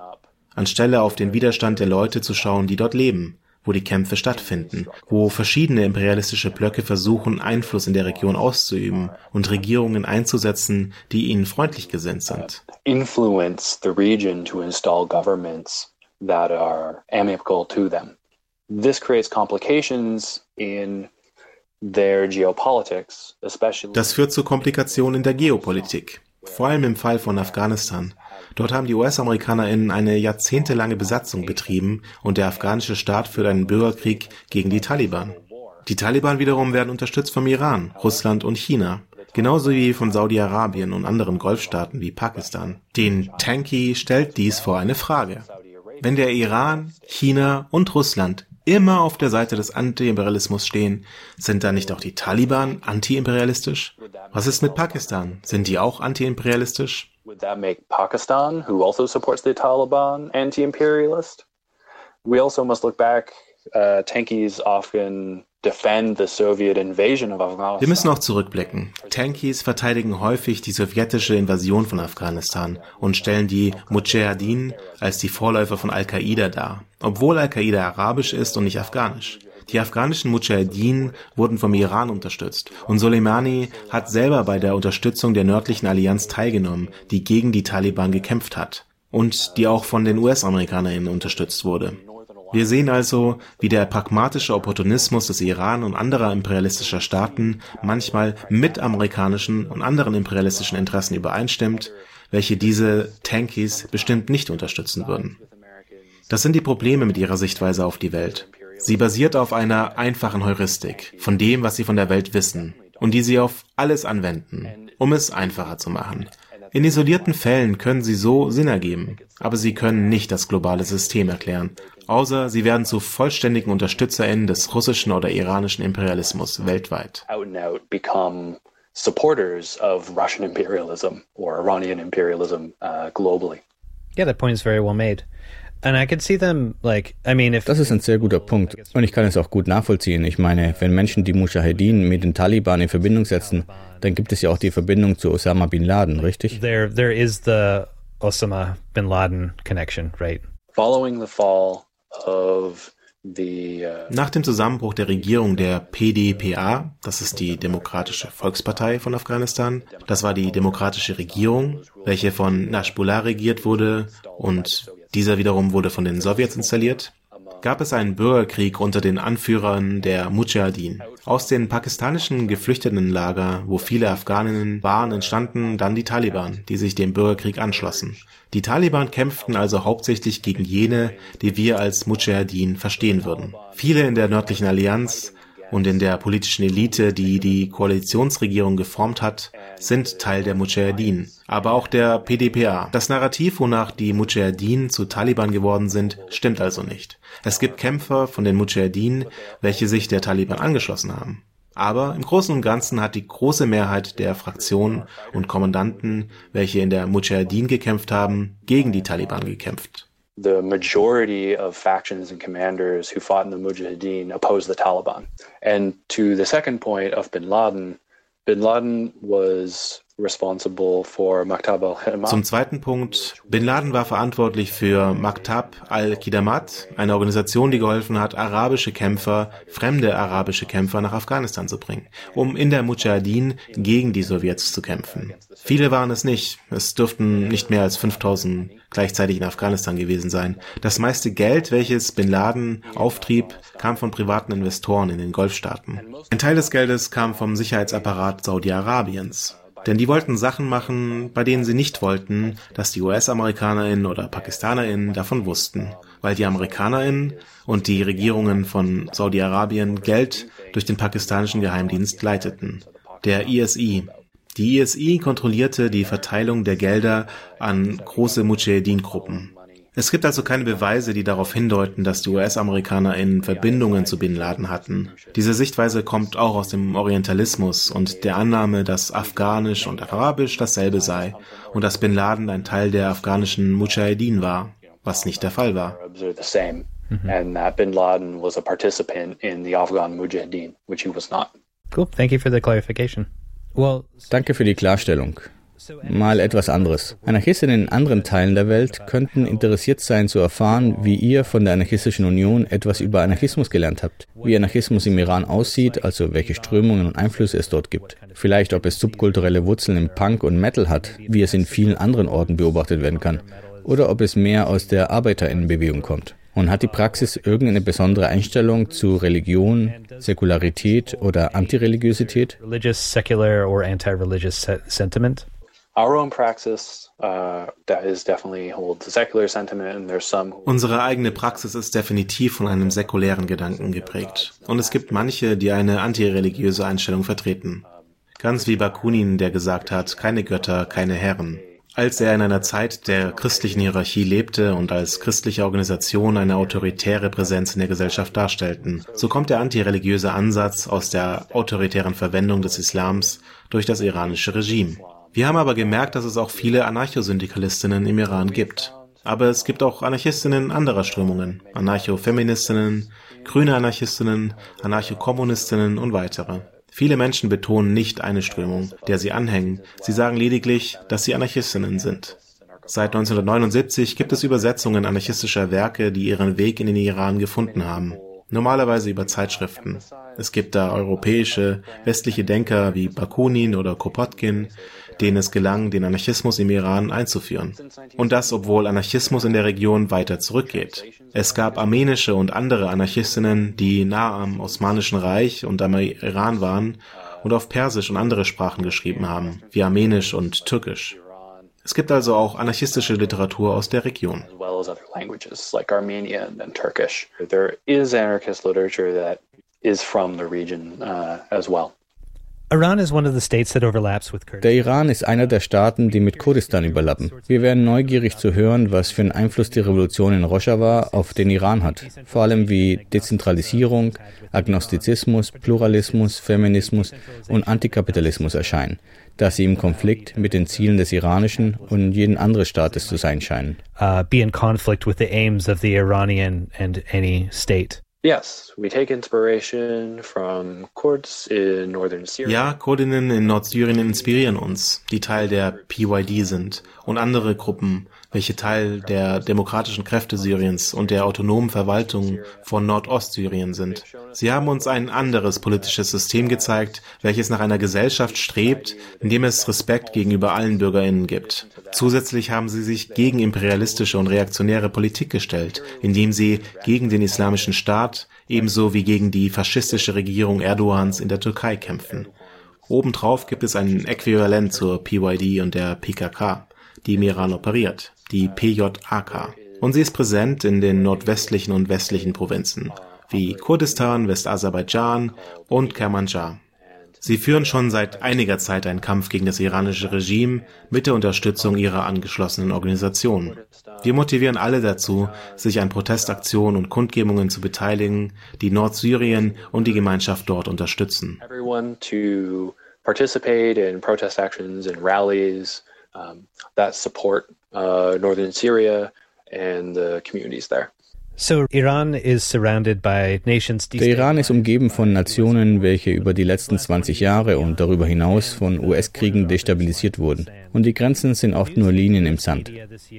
anstelle auf den Widerstand der Leute zu schauen, die dort leben, wo die Kämpfe stattfinden, wo verschiedene imperialistische Blöcke versuchen, Einfluss in der Region auszuüben und Regierungen einzusetzen, die ihnen freundlich gesinnt sind. Influence the region to install governments that are amicable to them. This creates complications in their geopolitics, especially Das führt zu Komplikationen in der Geopolitik. Vor allem im Fall von Afghanistan. Dort haben die US-AmerikanerInnen eine jahrzehntelange Besatzung betrieben und der afghanische Staat führt einen Bürgerkrieg gegen die Taliban. Die Taliban wiederum werden unterstützt vom Iran, Russland und China. Genauso wie von Saudi-Arabien und anderen Golfstaaten wie Pakistan. Den Tanki stellt dies vor eine Frage. Wenn der Iran, China und Russland immer auf der Seite des Anti-Imperialismus stehen, sind dann nicht auch die Taliban anti-imperialistisch? Was ist mit Pakistan? Sind die auch anti-imperialistisch? Would that make Pakistan, who also supports the Taliban, anti-imperialist? We also must look back. Uh, Tankies often Wir müssen auch zurückblicken. Tankies verteidigen häufig die sowjetische Invasion von Afghanistan und stellen die Mujahideen als die Vorläufer von Al-Qaida dar, obwohl Al-Qaida arabisch ist und nicht afghanisch. Die afghanischen Mujahideen wurden vom Iran unterstützt und Soleimani hat selber bei der Unterstützung der nördlichen Allianz teilgenommen, die gegen die Taliban gekämpft hat und die auch von den US-AmerikanerInnen unterstützt wurde. Wir sehen also, wie der pragmatische Opportunismus des Iran und anderer imperialistischer Staaten manchmal mit amerikanischen und anderen imperialistischen Interessen übereinstimmt, welche diese Tankies bestimmt nicht unterstützen würden. Das sind die Probleme mit ihrer Sichtweise auf die Welt. Sie basiert auf einer einfachen Heuristik von dem, was sie von der Welt wissen und die sie auf alles anwenden, um es einfacher zu machen. In isolierten Fällen können sie so Sinn ergeben, aber sie können nicht das globale System erklären, außer sie werden zu vollständigen UnterstützerInnen des russischen oder iranischen Imperialismus weltweit. Out and out become supporters of Russian imperialism or Iranian imperialism uh, globally. Yeah, that point is very well made. And I can see them like, I mean, if Das ist ein sehr guter Punkt und ich kann es auch gut nachvollziehen. Ich meine, wenn Menschen die Mujahedin mit den Taliban in Verbindung setzen, dann gibt es ja auch die Verbindung zu Osama bin Laden, richtig? there there is the Osama bin Laden connection, right? Following the fall Nach dem Zusammenbruch der Regierung der PDPA, das ist die Demokratische Volkspartei von Afghanistan, das war die demokratische Regierung, welche von Najbullah regiert wurde und dieser wiederum wurde von den Sowjets installiert, gab es einen Bürgerkrieg unter den Anführern der Mujahideen. Aus den pakistanischen Geflüchtetenlager, wo viele Afghaninnen waren, entstanden dann die Taliban, die sich dem Bürgerkrieg anschlossen. Die Taliban kämpften also hauptsächlich gegen jene, die wir als Mujahideen verstehen würden. Viele in der nördlichen Allianz und in der politischen Elite, die die Koalitionsregierung geformt hat, sind Teil der Mujahideen, aber auch der PDPA. Das Narrativ, wonach die Mujahideen zu Taliban geworden sind, stimmt also nicht. Es gibt Kämpfer von den Mujahideen, welche sich der Taliban angeschlossen haben. Aber im Großen und Ganzen hat die große Mehrheit der Fraktionen und Kommandanten, welche in der Mujahideen gekämpft haben, gegen die Taliban gekämpft. The majority of factions and commanders who fought in the Mujahideen opposed the Taliban. And to the second point of bin Laden, bin Laden was Zum zweiten Punkt. Bin Laden war verantwortlich für Maktab al-Kidamat, eine Organisation, die geholfen hat, arabische Kämpfer, fremde arabische Kämpfer nach Afghanistan zu bringen, um in der Mujahideen gegen die Sowjets zu kämpfen. Viele waren es nicht. Es dürften nicht mehr als 5000 gleichzeitig in Afghanistan gewesen sein. Das meiste Geld, welches Bin Laden auftrieb, kam von privaten Investoren in den Golfstaaten. Ein Teil des Geldes kam vom Sicherheitsapparat Saudi-Arabiens. Denn die wollten Sachen machen, bei denen sie nicht wollten, dass die US-AmerikanerInnen oder PakistanerInnen davon wussten, weil die AmerikanerInnen und die Regierungen von Saudi-Arabien Geld durch den pakistanischen Geheimdienst leiteten, der ISI. Die ISI kontrollierte die Verteilung der Gelder an große Mujahideen-Gruppen. Es gibt also keine Beweise, die darauf hindeuten, dass die US-AmerikanerInnen Verbindungen zu Bin Laden hatten. Diese Sichtweise kommt auch aus dem Orientalismus und der Annahme, dass Afghanisch und Arabisch dasselbe sei und dass Bin Laden ein Teil der afghanischen Mujahideen war, was nicht der Fall war. Arabs are the same. And that bin Laden was a participant in the Afghan Mujahideen, which he was not. Cool. Thank you for the clarification. Well, Danke für die Klarstellung. Mal etwas anderes. Anarchistinnen in anderen Teilen der Welt könnten interessiert sein zu erfahren, wie ihr von der Anarchistischen Union etwas über Anarchismus gelernt habt, wie Anarchismus im Iran aussieht, also welche Strömungen und Einflüsse es dort gibt. Vielleicht, ob es subkulturelle Wurzeln im Punk und Metal hat, wie es in vielen anderen Orten beobachtet werden kann, oder ob es mehr aus der Arbeiterinnenbewegung kommt. Und hat die Praxis irgendeine besondere Einstellung zu Religion, Säkularität oder Antireligiosität? religious, secular, or anti-religious se- sentiment. Uh. Unsere eigene Praxis ist definitiv von einem säkulären Gedanken geprägt. Und es gibt manche, die eine antireligiöse Einstellung vertreten. Ganz wie Bakunin, der gesagt hat, keine Götter, keine Herren. Als er in einer Zeit der christlichen Hierarchie lebte und als christliche Organisation eine autoritäre Präsenz in der Gesellschaft darstellten, so kommt der antireligiöse Ansatz aus der autoritären Verwendung des Islams durch das iranische Regime. Wir haben aber gemerkt, dass es auch viele Anarchosyndikalistinnen im Iran gibt. Aber es gibt auch Anarchistinnen anderer Strömungen, Anarcho-Feministinnen, grüne Anarchistinnen, Anarcho-Kommunistinnen und weitere. Viele Menschen betonen nicht eine Strömung, der sie anhängen. Sie sagen lediglich, dass sie Anarchistinnen sind. Seit 1979 gibt es Übersetzungen anarchistischer Werke, die ihren Weg in den Iran gefunden haben. Normalerweise über Zeitschriften. Es gibt da europäische, westliche Denker wie Bakunin oder Kropotkin, denen es gelang, den Anarchismus im Iran einzuführen. Und das, obwohl Anarchismus in der Region weiter zurückgeht. Es gab armenische und andere Anarchistinnen, die nah am Osmanischen Reich und am Iran waren und auf Persisch und andere Sprachen geschrieben haben, wie Armenisch und Türkisch. Es gibt also auch anarchistische Literatur aus der Region. is from the region uh, as well. Der Iran ist einer der Staaten, die mit Kurdistan überlappen. Wir wären neugierig zu hören, was für einen Einfluss die Revolution in Rojava auf den Iran hat. Vor allem wie Dezentralisierung, Agnostizismus, Pluralismus, Feminismus und Antikapitalismus erscheinen, da sie im Konflikt mit den Zielen des iranischen und jeden anderen Staates zu sein scheinen. uh, be in conflict with the aims of the Iranian and any state. Yes, we take inspiration from Kurds in northern Syria. Ja, Kurdinnen in Nordsyrien inspirieren uns, die Teil der PYD sind, und andere Gruppen, welche Teil der demokratischen Kräfte Syriens und der autonomen Verwaltung von Nordostsyrien sind. Sie haben uns ein anderes politisches System gezeigt, welches nach einer Gesellschaft strebt, in dem es Respekt gegenüber allen Bürgerinnen gibt. Zusätzlich haben sie sich gegen imperialistische und reaktionäre Politik gestellt, indem sie gegen den islamischen Staat ebenso wie gegen die faschistische Regierung Erdogans in der Türkei kämpfen. Obendrauf gibt es ein Äquivalent zur PYD und der PKK, die im Iran operiert, die PJAK. Und sie ist präsent in den nordwestlichen und westlichen Provinzen, wie Kurdistan, Westaserbaidschan und Kermanschah. Sie führen schon seit einiger Zeit einen Kampf gegen das iranische Regime mit der Unterstützung ihrer angeschlossenen Organisationen. Wir motivieren alle dazu, sich an Protestaktionen und Kundgebungen zu beteiligen, die Nordsyrien und die Gemeinschaft dort unterstützen. Participate in protest actions and rallies um, that support uh, northern Syria and the communities there. So Iran is surrounded by nations. Der Iran ist umgeben von Nationen, welche über die letzten 20 Jahre und darüber hinaus von US-Kriegen destabilisiert wurden. Und die Grenzen sind oft nur Linien im Sand.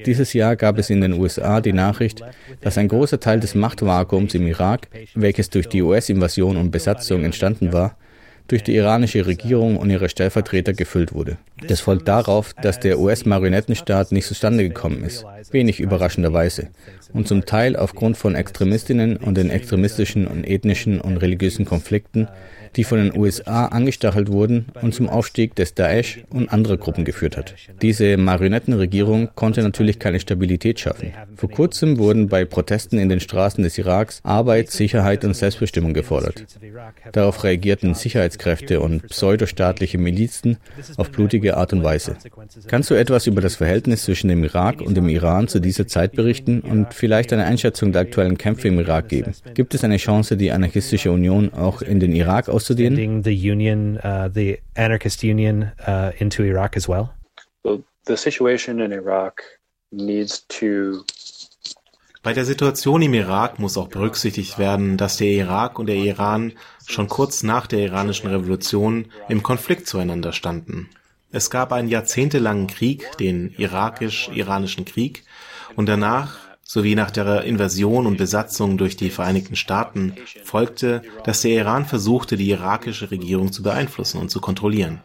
Dieses Jahr gab es in den USA die Nachricht, dass ein großer Teil des Machtvakuums im Irak, welches durch die US-Invasion und Besatzung entstanden war, durch die iranische Regierung und ihre Stellvertreter gefüllt wurde. Das folgt darauf, dass der US-Marionettenstaat nicht zustande gekommen ist, wenig überraschenderweise, und zum Teil aufgrund von Extremistinnen und den extremistischen und ethnischen und religiösen Konflikten, die von den USA angestachelt wurden und zum Aufstieg des Daesh und anderer Gruppen geführt hat. Diese Marionettenregierung konnte natürlich keine Stabilität schaffen. Vor kurzem wurden bei Protesten in den Straßen des Iraks Arbeit, Sicherheit und Selbstbestimmung gefordert. Darauf reagierten Sicherheitskräfte und pseudostaatliche Milizen auf blutige Art und Weise. Kannst du etwas über das Verhältnis zwischen dem Irak und dem Iran zu dieser Zeit berichten und vielleicht eine Einschätzung der aktuellen Kämpfe im Irak geben? Gibt es eine Chance, die anarchistische Union auch in den Irak auszudehnen? Sending the union, uh, the anarchist union, uh, into Iraq as well. So the situation in Iraq needs to Bei der Situation im Irak muss auch berücksichtigt werden, dass der Irak und der Iran schon kurz nach der iranischen Revolution im Konflikt zueinander standen. Es gab einen jahrzehntelangen Krieg, den irakisch-iranischen Krieg, und danach sowie nach der Invasion und Besatzung durch die Vereinigten Staaten folgte, dass der Iran versuchte, die irakische Regierung zu beeinflussen und zu kontrollieren.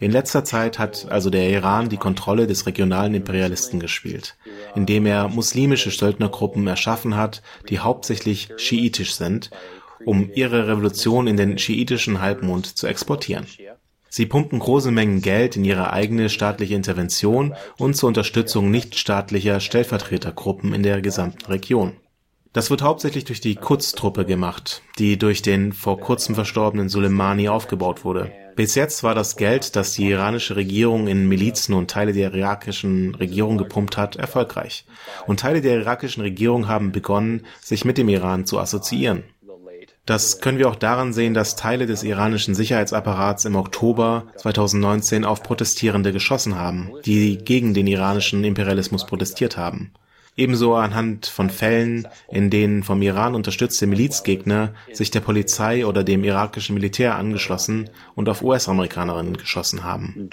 In letzter Zeit hat also der Iran die Kontrolle des regionalen Imperialisten gespielt, indem er muslimische Söldnergruppen erschaffen hat, die hauptsächlich schiitisch sind, um ihre Revolution in den schiitischen Halbmond zu exportieren. Sie pumpen große Mengen Geld in ihre eigene staatliche Intervention und zur Unterstützung nichtstaatlicher Stellvertretergruppen in der gesamten Region. Das wird hauptsächlich durch die Quds-Truppe gemacht, die durch den vor kurzem verstorbenen Soleimani aufgebaut wurde. Bis jetzt war das Geld, das die iranische Regierung in Milizen und Teile der irakischen Regierung gepumpt hat, erfolgreich. Und Teile der irakischen Regierung haben begonnen, sich mit dem Iran zu assoziieren. Das können wir auch daran sehen, dass Teile des iranischen Sicherheitsapparats im Oktober 2019 auf Protestierende geschossen haben, die gegen den iranischen Imperialismus protestiert haben. Ebenso anhand von Fällen, in denen vom Iran unterstützte Milizgegner sich der Polizei oder dem irakischen Militär angeschlossen und auf US-Amerikanerinnen geschossen haben.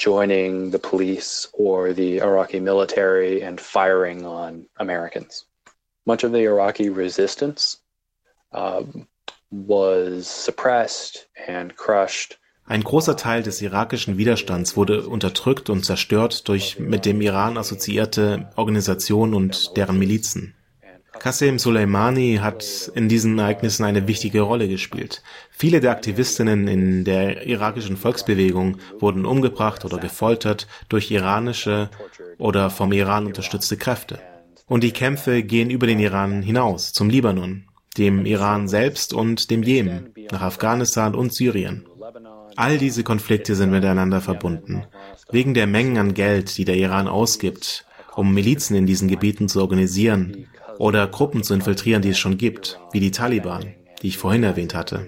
Much of the Iraqi resistance ein großer Teil des irakischen Widerstands wurde unterdrückt und zerstört durch mit dem Iran assoziierte Organisationen und deren Milizen. Qasem Soleimani hat in diesen Ereignissen eine wichtige Rolle gespielt. Viele der Aktivistinnen in der irakischen Volksbewegung wurden umgebracht oder gefoltert durch iranische oder vom Iran unterstützte Kräfte. Und die Kämpfe gehen über den Iran hinaus, zum Libanon, dem Iran selbst und dem Jemen, nach Afghanistan und Syrien. All diese Konflikte sind miteinander verbunden. Wegen der Mengen an Geld, die der Iran ausgibt, um Milizen in diesen Gebieten zu organisieren oder Gruppen zu infiltrieren, die es schon gibt, wie die Taliban, die ich vorhin erwähnt hatte.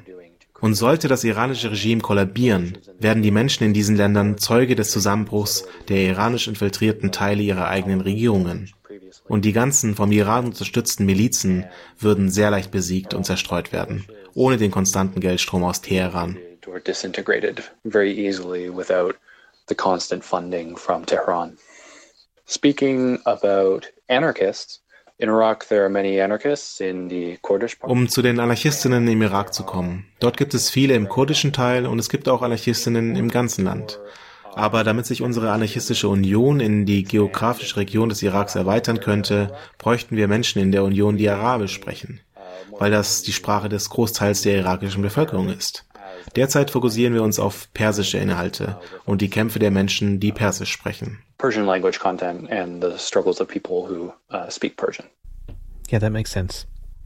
Und sollte das iranische Regime kollabieren, werden die Menschen in diesen Ländern Zeuge des Zusammenbruchs der iranisch infiltrierten Teile ihrer eigenen Regierungen. Und die ganzen vom Iran unterstützten Milizen würden sehr leicht besiegt und zerstreut werden, ohne den konstanten Geldstrom aus Teheran. Speaking about anarchists, Um zu den Anarchistinnen im Irak zu kommen. Dort gibt es viele im kurdischen Teil und es gibt auch Anarchistinnen im ganzen Land. Aber damit sich unsere anarchistische Union in die geografische Region des Iraks erweitern könnte, bräuchten wir Menschen in der Union, die Arabisch sprechen, weil das die Sprache des Großteils der irakischen Bevölkerung ist. Derzeit fokussieren wir uns auf persische Inhalte und die Kämpfe der Menschen, die Persisch sprechen. Persian language content and the struggles of people who uh, speak Persian. Yeah, that makes sense.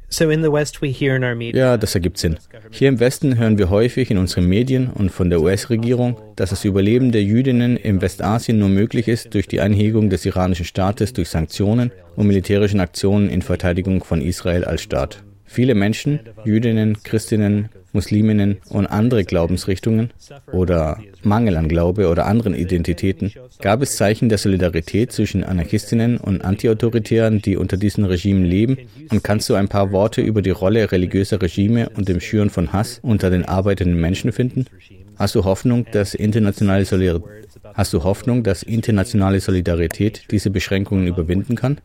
So in the West we hear in our media Ja, das ergibt Sinn. Hier im Westen hören wir häufig in unseren Medien und von der US-Regierung, dass das Überleben der Jüdinnen im Westasien nur möglich ist durch die Einhegung des iranischen Staates durch Sanktionen und militärischen Aktionen in Verteidigung von Israel als Staat. Viele Menschen, Jüdinnen, Christinnen, Musliminnen und andere Glaubensrichtungen oder Mangel an Glaube oder anderen Identitäten gab es Zeichen der Solidarität zwischen Anarchistinnen und Antiautoritären, die unter diesen Regimen leben? Und kannst du ein paar Worte über die Rolle religiöser Regime und dem Schüren von Hass unter den arbeitenden Menschen finden? Hast du Hoffnung, dass internationale Solidarität Hast du Hoffnung, dass internationale Solidarität diese Beschränkungen überwinden kann?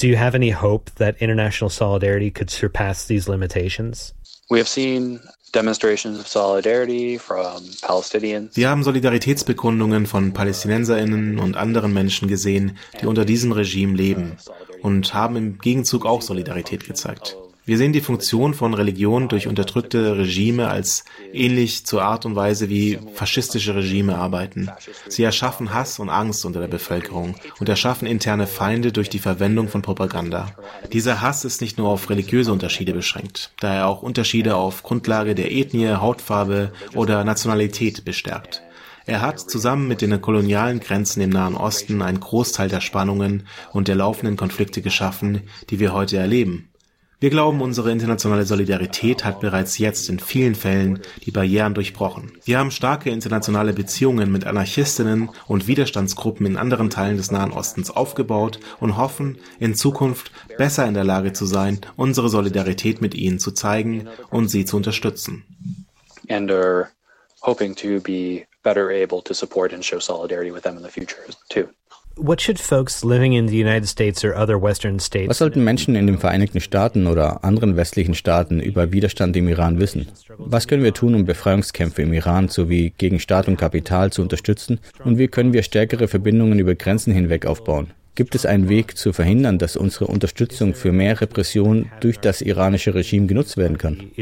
Do you have any hope that international solidarity could surpass these limitations? We have seen demonstrations of solidarity from Palestinians. Wir haben Solidaritätsbekundungen von Palästinenserinnen und anderen Menschen gesehen, die unter diesem Regime leben und haben im Gegenzug auch Solidarität gezeigt. Wir sehen die Funktion von Religion durch unterdrückte Regime als ähnlich zur Art und Weise, wie faschistische Regime arbeiten. Sie erschaffen Hass und Angst unter der Bevölkerung und erschaffen interne Feinde durch die Verwendung von Propaganda. Dieser Hass ist nicht nur auf religiöse Unterschiede beschränkt, da er auch Unterschiede auf Grundlage der Ethnie, Hautfarbe oder Nationalität bestärkt. Er hat zusammen mit den kolonialen Grenzen im Nahen Osten einen Großteil der Spannungen und der laufenden Konflikte geschaffen, die wir heute erleben. Wir glauben, unsere internationale Solidarität hat bereits jetzt in vielen Fällen die Barrieren durchbrochen. Wir haben starke internationale Beziehungen mit Anarchistinnen und Widerstandsgruppen in anderen Teilen des Nahen Ostens aufgebaut und hoffen, in Zukunft besser in der Lage zu sein, unsere Solidarität mit ihnen zu zeigen und sie zu unterstützen. And are hoping to be better able to support and show solidarity with them in the future too. What should folks living in the United States or other Western states Was sollten Menschen in den Vereinigten Staaten oder anderen westlichen Staaten über Widerstand im Iran wissen? Was können wir tun, um Befreiungskämpfe im Iran sowie gegen Staat und Kapital zu unterstützen? Und wie können wir stärkere Verbindungen über Grenzen hinweg aufbauen? Gibt es einen Weg zu verhindern, dass unsere Unterstützung für mehr Repression durch das iranische Regime genutzt werden kann?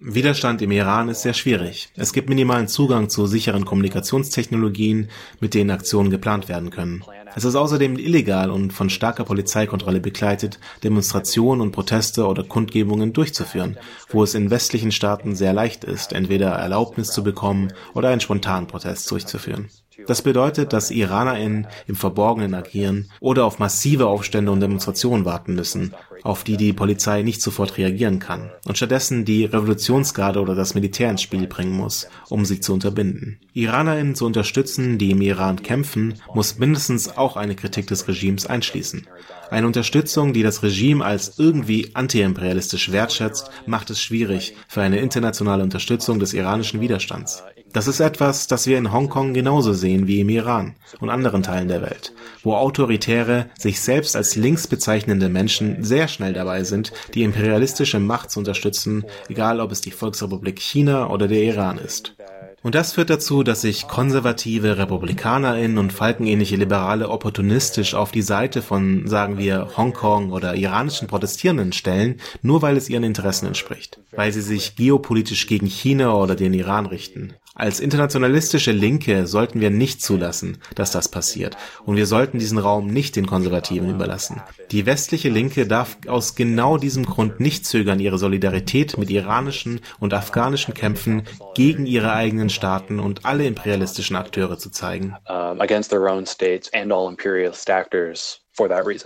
Widerstand im Iran ist sehr schwierig. Es gibt minimalen Zugang zu sicheren Kommunikationstechnologien, mit denen Aktionen geplant werden können. Es ist außerdem illegal und von starker Polizeikontrolle begleitet, Demonstrationen und Proteste oder Kundgebungen durchzuführen, wo es in westlichen Staaten sehr leicht ist, entweder Erlaubnis zu bekommen oder einen spontanen Protest durchzuführen. Das bedeutet, dass IranerInnen im Verborgenen agieren oder auf massive Aufstände und Demonstrationen warten müssen, auf die die Polizei nicht sofort reagieren kann und stattdessen die Revolutionsgarde oder das Militär ins Spiel bringen muss, um sie zu unterbinden. IranerInnen zu unterstützen, die im Iran kämpfen, muss mindestens auch eine Kritik des Regimes einschließen. Eine Unterstützung, die das Regime als irgendwie antiimperialistisch wertschätzt, macht es schwierig für eine internationale Unterstützung des iranischen Widerstands. Das ist etwas, das wir in Hongkong genauso sehen wie im Iran und anderen Teilen der Welt, wo autoritäre, sich selbst als links bezeichnende Menschen sehr schnell dabei sind, die imperialistische Macht zu unterstützen, egal ob es die Volksrepublik China oder der Iran ist. Und das führt dazu, dass sich konservative RepublikanerInnen und falkenähnliche Liberale opportunistisch auf die Seite von, sagen wir, Hongkong oder iranischen Protestierenden stellen, nur weil es ihren Interessen entspricht, weil sie sich geopolitisch gegen China oder den Iran richten. Als internationalistische Linke sollten wir nicht zulassen, dass das passiert, und wir sollten diesen Raum nicht den Konservativen überlassen. Die westliche Linke darf aus genau diesem Grund nicht zögern, ihre Solidarität mit iranischen und afghanischen Kämpfen gegen ihre eigenen Staaten und alle imperialistischen Akteure zu zeigen.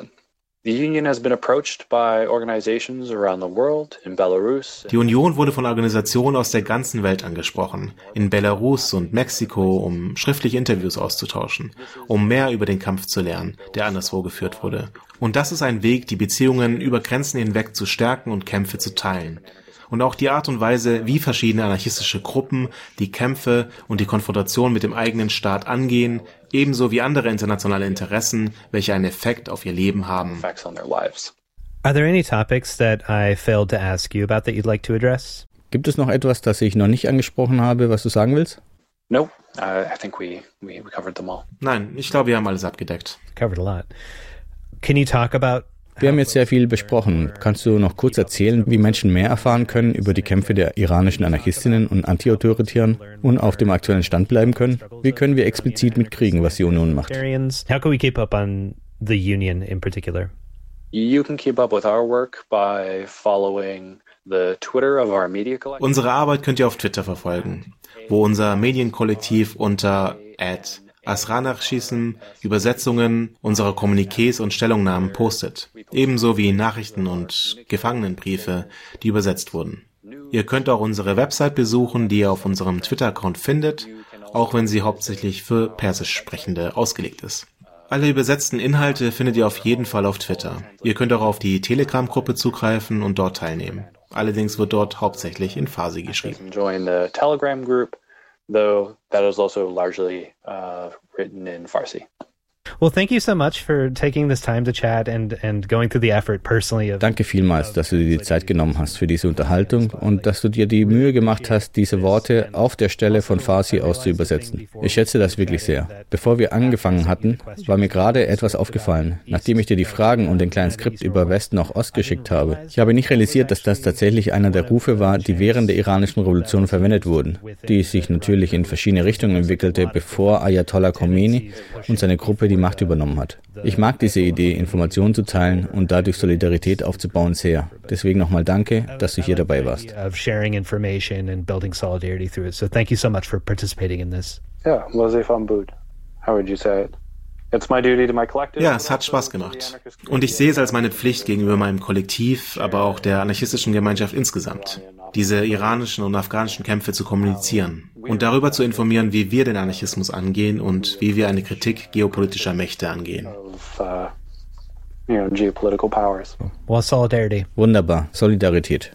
um, Die Union wurde von Organisationen aus der ganzen Welt angesprochen, in Belarus und Mexiko, um schriftliche Interviews auszutauschen, um mehr über den Kampf zu lernen, der anderswo geführt wurde. Und das ist ein Weg, die Beziehungen über Grenzen hinweg zu stärken und Kämpfe zu teilen. Und auch die Art und Weise, wie verschiedene anarchistische Gruppen die Kämpfe und die Konfrontation mit dem eigenen Staat angehen, ebenso wie andere internationale Interessen, welche einen Effekt auf ihr Leben haben. Effects on their lives. Are there any topics that I failed to ask you about that you'd like to address? Gibt es noch etwas, das ich noch nicht angesprochen habe, was du sagen willst? No, uh, I think we, we, we covered them all. Nein, ich glaube, wir haben alles abgedeckt. Covered a lot. Can you talk about Wir haben jetzt sehr viel besprochen. Kannst du noch kurz erzählen, wie Menschen mehr erfahren können über die Kämpfe der iranischen Anarchistinnen und Antiautoritären und auf dem aktuellen Stand bleiben können? Wie können wir explizit mitkriegen, was die Union macht? Libertarians? How can we keep up on the union in particular? You can keep up with our work by following the Twitter of our media collective. Unsere Arbeit könnt ihr auf Twitter verfolgen, wo unser Medienkollektiv unter Asranachschießen Übersetzungen unserer Kommuniqués und Stellungnahmen postet, ebenso wie Nachrichten und Gefangenenbriefe, die übersetzt wurden. Ihr könnt auch unsere Website besuchen, die ihr auf unserem Twitter-Account findet, auch wenn sie hauptsächlich für Persisch Sprechende ausgelegt ist. Alle übersetzten Inhalte findet ihr auf jeden Fall auf Twitter. Ihr könnt auch auf die Telegram-Gruppe zugreifen und dort teilnehmen. Allerdings wird dort hauptsächlich in Farsi geschrieben. Join the Telegram group, though that is also largely uh, written in Farsi. Well, thank you so much for taking this time to chat and, and going through the effort personally Danke vielmals, dass du dir die Zeit genommen hast für diese Unterhaltung und dass du dir die Mühe gemacht hast, diese Worte auf der Stelle von Farsi aus zu übersetzen. Ich schätze das wirklich sehr. Bevor wir angefangen hatten, war mir gerade etwas aufgefallen, nachdem ich dir die Fragen und den kleinen Skript über West nach Ost geschickt habe. Ich habe nicht realisiert, dass das tatsächlich einer der Rufe war, die während der iranischen Revolution verwendet wurden, die sich natürlich in verschiedene Richtungen entwickelte, bevor Ayatollah Khomeini und seine Gruppe die Macht übernommen hat. Ich mag diese Idee, Informationen zu teilen und dadurch Solidarität aufzubauen sehr. Deswegen nochmal danke, dass du hier dabei warst. of sharing information and building solidarity through it. So thank you so much for participating in this. Yeah, Wazifam Bud. How would you say it? Ja, es hat Spaß gemacht. Und ich sehe es als meine Pflicht gegenüber meinem Kollektiv, aber auch der anarchistischen Gemeinschaft insgesamt, diese iranischen und afghanischen Kämpfe zu kommunizieren und darüber zu informieren, wie wir den Anarchismus angehen und wie wir eine Kritik geopolitischer Mächte angehen. Of, uh. Wunderbar, Solidarität.